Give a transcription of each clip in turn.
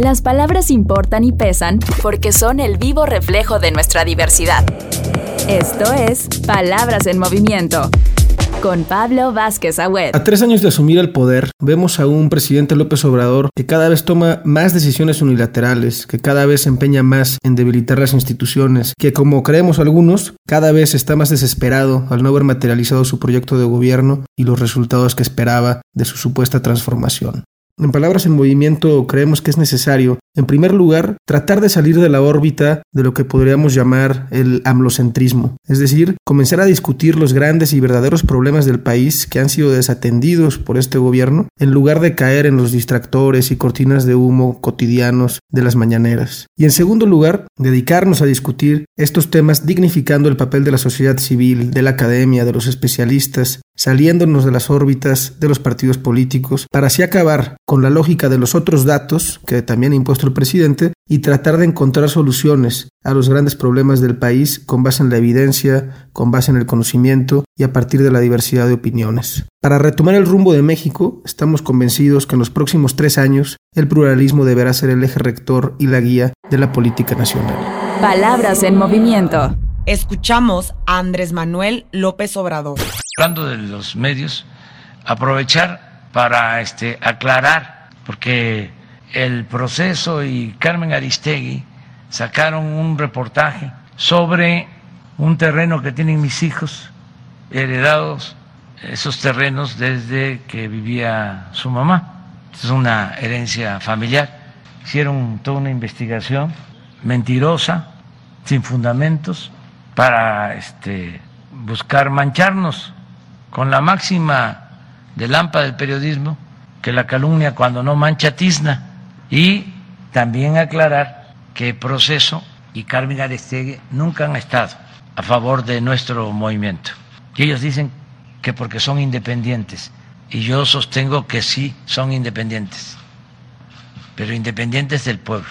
Las palabras importan y pesan porque son el vivo reflejo de nuestra diversidad. Esto es Palabras en Movimiento con Pablo Vázquez Agüed. A tres años de asumir el poder, vemos a un presidente López Obrador que cada vez toma más decisiones unilaterales, que cada vez se empeña más en debilitar las instituciones, que como creemos algunos, cada vez está más desesperado al no haber materializado su proyecto de gobierno y los resultados que esperaba de su supuesta transformación. En palabras en movimiento, creemos que es necesario, en primer lugar, tratar de salir de la órbita de lo que podríamos llamar el amlocentrismo, es decir, comenzar a discutir los grandes y verdaderos problemas del país que han sido desatendidos por este gobierno, en lugar de caer en los distractores y cortinas de humo cotidianos de las mañaneras. Y en segundo lugar, dedicarnos a discutir estos temas dignificando el papel de la sociedad civil, de la academia, de los especialistas, saliéndonos de las órbitas de los partidos políticos, para así acabar con la lógica de los otros datos que también ha impuesto el presidente y tratar de encontrar soluciones a los grandes problemas del país con base en la evidencia, con base en el conocimiento y a partir de la diversidad de opiniones. Para retomar el rumbo de México, estamos convencidos que en los próximos tres años el pluralismo deberá ser el eje rector y la guía de la política nacional. Palabras en movimiento. Escuchamos a Andrés Manuel López Obrador. Hablando de los medios, aprovechar para este, aclarar, porque el proceso y Carmen Aristegui sacaron un reportaje sobre un terreno que tienen mis hijos, heredados esos terrenos desde que vivía su mamá. Es una herencia familiar. Hicieron toda una investigación mentirosa, sin fundamentos, para este, buscar mancharnos con la máxima de lámpara del periodismo, que la calumnia cuando no mancha tizna, y también aclarar que Proceso y Carmen Aristegui nunca han estado a favor de nuestro movimiento. Y ellos dicen que porque son independientes, y yo sostengo que sí son independientes, pero independientes del pueblo,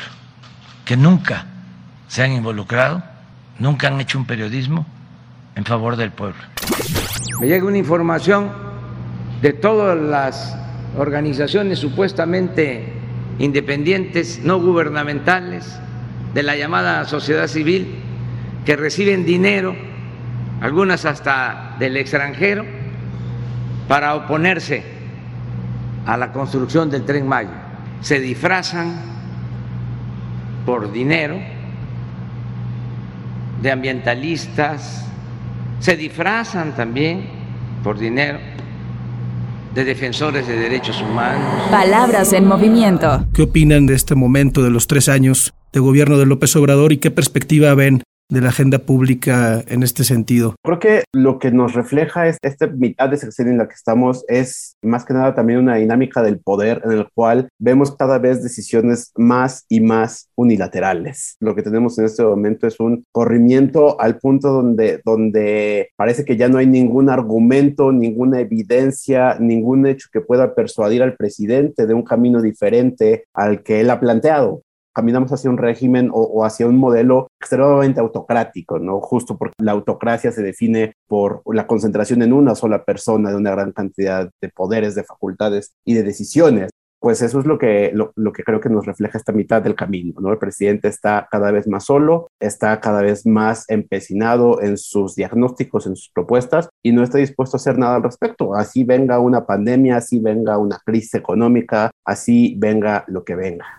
que nunca se han involucrado nunca han hecho un periodismo en favor del pueblo. Me llega una información de todas las organizaciones supuestamente independientes, no gubernamentales, de la llamada sociedad civil, que reciben dinero, algunas hasta del extranjero, para oponerse a la construcción del tren Maya. Se disfrazan por dinero de ambientalistas, se disfrazan también por dinero de defensores de derechos humanos. Palabras en movimiento. ¿Qué opinan de este momento de los tres años de gobierno de López Obrador y qué perspectiva ven de la agenda pública en este sentido? Creo que lo que nos refleja es esta mitad de sexenio en la que estamos es más que nada también una dinámica del poder en el cual vemos cada vez decisiones más y más unilaterales. Lo que tenemos en este momento es un corrimiento al punto donde, donde parece que ya no hay ningún argumento, ninguna evidencia, ningún hecho que pueda persuadir al presidente de un camino diferente al que él ha planteado caminamos hacia un régimen o, hacia un modelo extremadamente autocrático, ¿no? Justo porque la autocracia se define por la concentración en una sola persona de una gran cantidad de poderes, de facultades y de decisiones. Pues eso es lo que, lo, lo que creo que nos refleja esta mitad del camino, ¿no? El presidente está cada vez más solo, está cada vez más empecinado en sus diagnósticos, en sus propuestas y no está dispuesto a hacer nada al respecto. Así venga una pandemia, así venga una crisis económica, así venga lo que venga.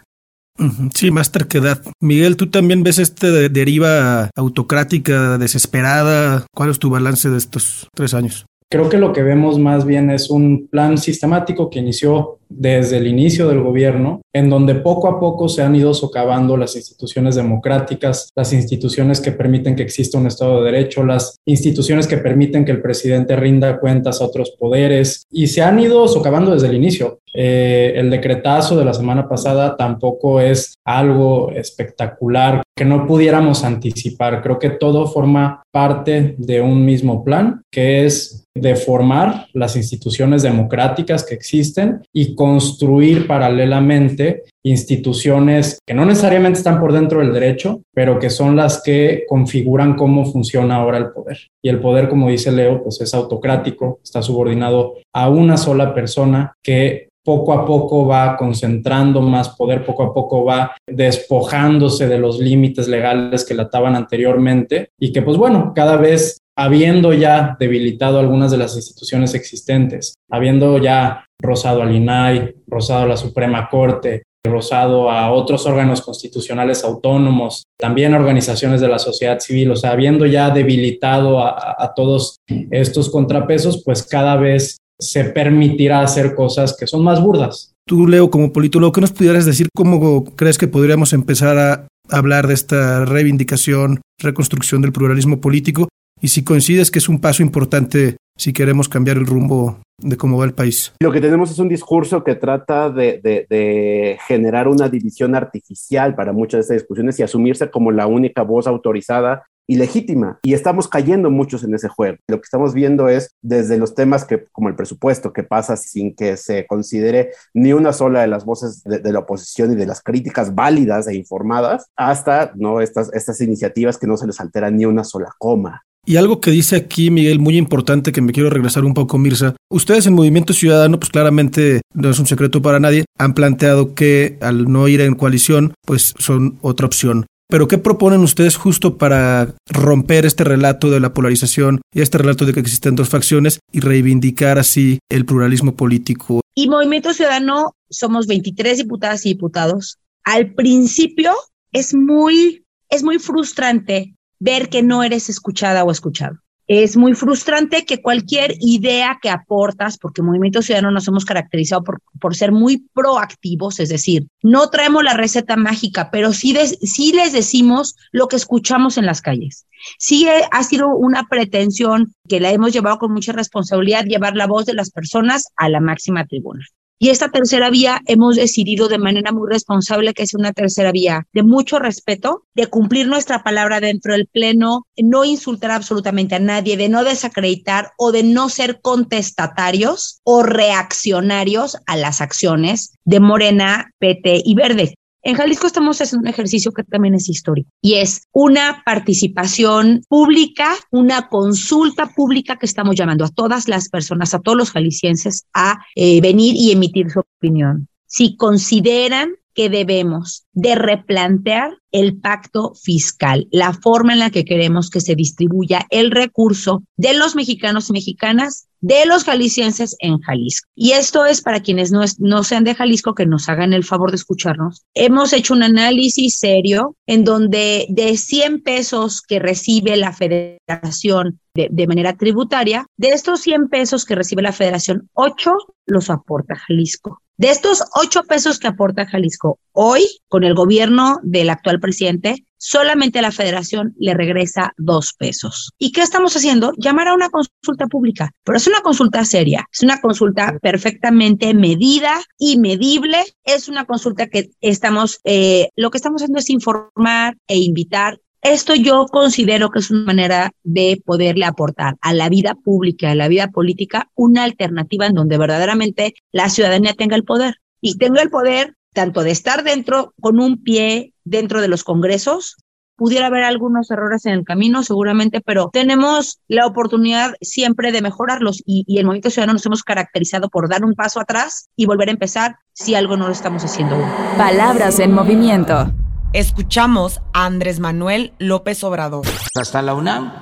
Sí, más terquedad. Miguel, ¿tú también ves este deriva autocrática, desesperada? ¿Cuál es tu balance de estos tres años? Creo que lo que vemos más bien es un plan sistemático que inició desde el inicio del gobierno, en donde poco a poco se han ido socavando las instituciones democráticas, las instituciones que permiten que exista un Estado de Derecho, las instituciones que permiten que el presidente rinda cuentas a otros poderes, y se han ido socavando desde el inicio. Eh, el decretazo de la semana pasada tampoco es algo espectacular que no pudiéramos anticipar. Creo que todo forma parte de un mismo plan, que es de formar las instituciones democráticas que existen y construir paralelamente instituciones que no necesariamente están por dentro del derecho, pero que son las que configuran cómo funciona ahora el poder. Y el poder, como dice Leo, pues es autocrático, está subordinado a una sola persona que poco a poco va concentrando más poder, poco a poco va despojándose de los límites legales que la ataban anteriormente y que pues bueno, cada vez habiendo ya debilitado algunas de las instituciones existentes, habiendo ya rozado al INAI, rozado a la Suprema Corte, rozado a otros órganos constitucionales autónomos, también organizaciones de la sociedad civil, o sea, habiendo ya debilitado a, a, todos estos contrapesos, pues cada vez se permitirá hacer cosas que son más burdas. Tú, Leo, como politólogo, ¿qué nos pudieras decir? ¿Cómo crees que podríamos empezar a hablar de esta reivindicación, reconstrucción del pluralismo político? Y si coincides que es un paso importante si queremos cambiar el rumbo de cómo va el país. Lo que tenemos es un discurso que trata de, de, de, generar una división artificial para muchas de estas discusiones y asumirse como la única voz autorizada y legítima. Y estamos cayendo muchos en ese juego. Lo que estamos viendo es desde los temas que, como el presupuesto, que pasa sin que se considere ni una sola de las voces de, de la oposición y de las críticas válidas e informadas, hasta ¿no? estas, estas iniciativas que no se les altera ni una sola coma. Y algo que dice aquí Miguel, muy importante, que me quiero regresar un poco, Mirza. Ustedes en Movimiento Ciudadano, pues claramente no es un secreto para nadie, han planteado que al no ir en coalición, pues son otra opción. Pero ¿qué proponen ustedes justo para romper este relato de la polarización y este relato de que existen dos facciones y reivindicar así el pluralismo político? Y Movimiento Ciudadano somos 23 diputadas y diputados. Al principio es muy, es muy frustrante ver que no eres escuchada o escuchado. Es muy frustrante que cualquier idea que aportas, porque Movimiento Ciudadano nos hemos caracterizado por, por ser muy proactivos, es decir, no traemos la receta mágica, pero sí, sí les decimos lo que escuchamos en las calles. Sí ha sido una pretensión que la hemos llevado con mucha responsabilidad, llevar la voz de las personas a la máxima tribuna. Y esta tercera vía hemos decidido de manera muy responsable que es una tercera vía de mucho respeto, de cumplir nuestra palabra dentro del Pleno, no insultar absolutamente a nadie, de no desacreditar o de no ser contestatarios o reaccionarios a las acciones de Morena, PT y Verde. En Jalisco estamos haciendo un ejercicio que también es histórico y es una participación pública, una consulta pública que estamos llamando a todas las personas, a todos los jaliscienses a eh, venir y emitir su opinión. Si consideran que debemos de replantear el pacto fiscal, la forma en la que queremos que se distribuya el recurso de los mexicanos y mexicanas, de los jaliscienses en Jalisco. Y esto es para quienes no, es, no sean de Jalisco, que nos hagan el favor de escucharnos. Hemos hecho un análisis serio en donde de 100 pesos que recibe la federación de, de, manera tributaria, de estos 100 pesos que recibe la federación, 8 los aporta Jalisco. De estos 8 pesos que aporta Jalisco hoy, con el gobierno del actual presidente, solamente la federación le regresa dos pesos. ¿Y qué estamos haciendo? Llamar a una consulta pública, pero es una consulta seria, es una consulta perfectamente medida y medible, es una consulta que estamos, eh, lo que estamos haciendo es informar e invitar esto yo considero que es una manera de poderle aportar a la vida pública, a la vida política, una alternativa en donde verdaderamente la ciudadanía tenga el poder y tenga el poder tanto de estar dentro con un pie dentro de los congresos. Pudiera haber algunos errores en el camino, seguramente, pero tenemos la oportunidad siempre de mejorarlos y, y el Movimiento Ciudadano nos hemos caracterizado por dar un paso atrás y volver a empezar si algo no lo estamos haciendo. Palabras en movimiento. Escuchamos a Andrés Manuel López Obrador. Hasta la UNAM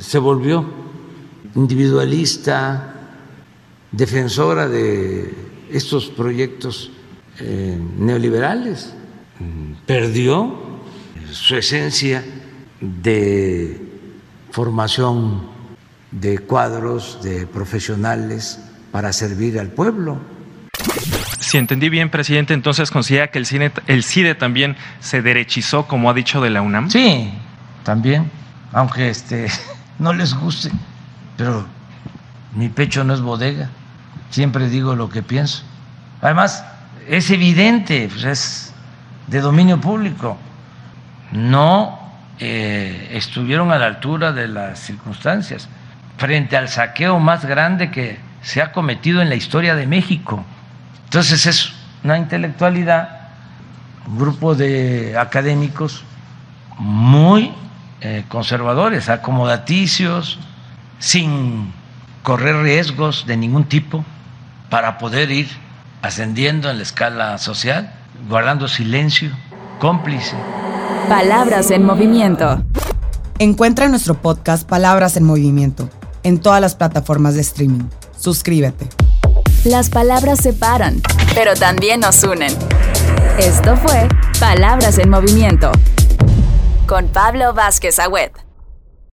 se volvió individualista, defensora de estos proyectos eh, neoliberales. Perdió su esencia de formación de cuadros, de profesionales para servir al pueblo. Si entendí bien, presidente, entonces considera que el, cine, el CIDE también se derechizó, como ha dicho de la UNAM. Sí, también, aunque este, no les guste, pero mi pecho no es bodega, siempre digo lo que pienso. Además, es evidente, pues es de dominio público, no eh, estuvieron a la altura de las circunstancias frente al saqueo más grande que se ha cometido en la historia de México. Entonces es una intelectualidad, un grupo de académicos muy eh, conservadores, acomodaticios, sin correr riesgos de ningún tipo para poder ir ascendiendo en la escala social, guardando silencio, cómplice. Palabras en movimiento. Encuentra nuestro podcast Palabras en Movimiento en todas las plataformas de streaming. Suscríbete. Las palabras separan, pero también nos unen. Esto fue Palabras en Movimiento con Pablo Vázquez Agüed.